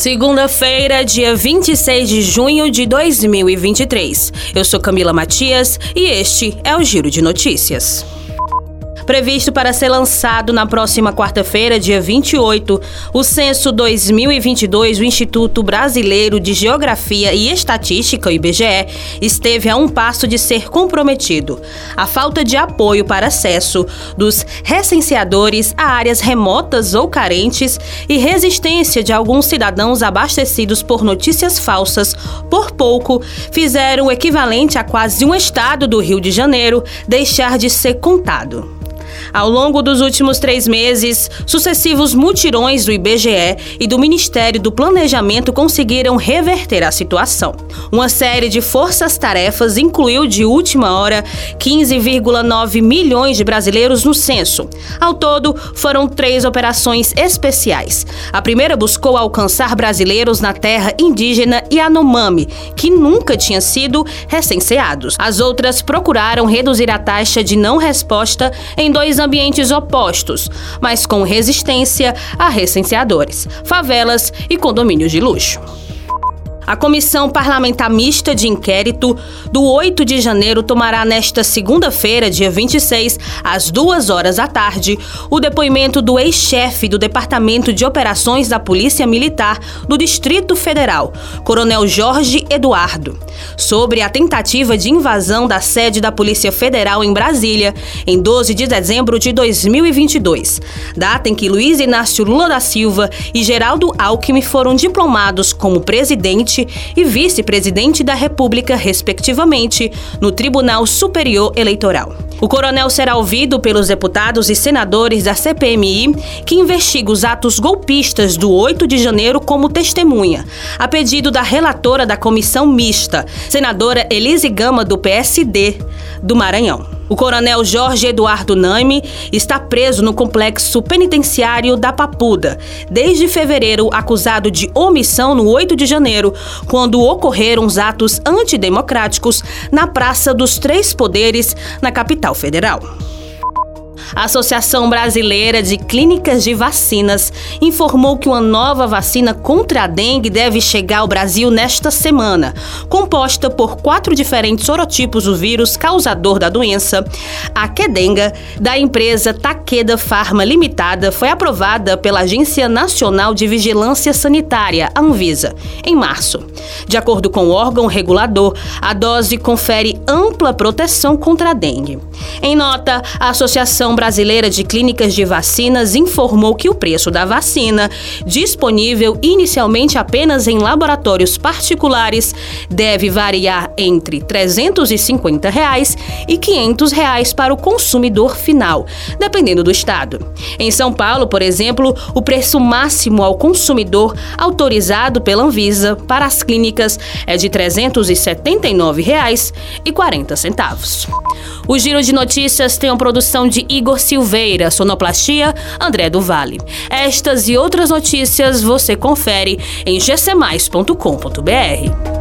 Segunda-feira, dia 26 de junho de 2023. Eu sou Camila Matias e este é o Giro de Notícias. Previsto para ser lançado na próxima quarta-feira, dia 28, o Censo 2022 do Instituto Brasileiro de Geografia e Estatística, IBGE, esteve a um passo de ser comprometido. A falta de apoio para acesso dos recenseadores a áreas remotas ou carentes e resistência de alguns cidadãos abastecidos por notícias falsas por pouco fizeram o equivalente a quase um estado do Rio de Janeiro deixar de ser contado. Ao longo dos últimos três meses, sucessivos mutirões do IBGE e do Ministério do Planejamento conseguiram reverter a situação. Uma série de forças-tarefas incluiu de última hora 15,9 milhões de brasileiros no censo. Ao todo, foram três operações especiais. A primeira buscou alcançar brasileiros na terra indígena Yanomami, que nunca tinham sido recenseados. As outras procuraram reduzir a taxa de não resposta em dois ambientes opostos, mas com resistência a recenseadores, favelas e condomínios de luxo. A Comissão Parlamentar Mista de Inquérito do 8 de janeiro tomará nesta segunda-feira, dia 26, às duas horas da tarde, o depoimento do ex-chefe do Departamento de Operações da Polícia Militar do Distrito Federal, Coronel Jorge Eduardo, sobre a tentativa de invasão da sede da Polícia Federal em Brasília em 12 de dezembro de 2022, data em que Luiz Inácio Lula da Silva e Geraldo Alckmin foram diplomados como presidente presidente e vice-presidente da República, respectivamente, no Tribunal Superior Eleitoral. O coronel será ouvido pelos deputados e senadores da CPMI, que investiga os atos golpistas do 8 de janeiro como testemunha, a pedido da relatora da comissão mista, senadora Elise Gama, do PSD do Maranhão. O coronel Jorge Eduardo Naime está preso no complexo penitenciário da Papuda desde fevereiro, acusado de omissão no 8 de janeiro, quando ocorreram os atos antidemocráticos na Praça dos Três Poderes, na capital federal. A Associação Brasileira de Clínicas de Vacinas informou que uma nova vacina contra a dengue deve chegar ao Brasil nesta semana, composta por quatro diferentes sorotipos do vírus causador da doença. A Quedenga, da empresa Takeda Pharma Limitada, foi aprovada pela Agência Nacional de Vigilância Sanitária, Anvisa, em março. De acordo com o órgão regulador, a dose confere ampla proteção contra a dengue. Em nota, a Associação Brasileira de Clínicas de Vacinas informou que o preço da vacina, disponível inicialmente apenas em laboratórios particulares, deve variar entre 350 reais e 500 reais para o consumidor final, dependendo do estado. Em São Paulo, por exemplo, o preço máximo ao consumidor autorizado pela Anvisa para as clínicas é de R$ 379,40. O Giro de Notícias tem uma produção de Igor Igor Silveira, sonoplastia André do Vale. Estas e outras notícias você confere em gcmais.com.br.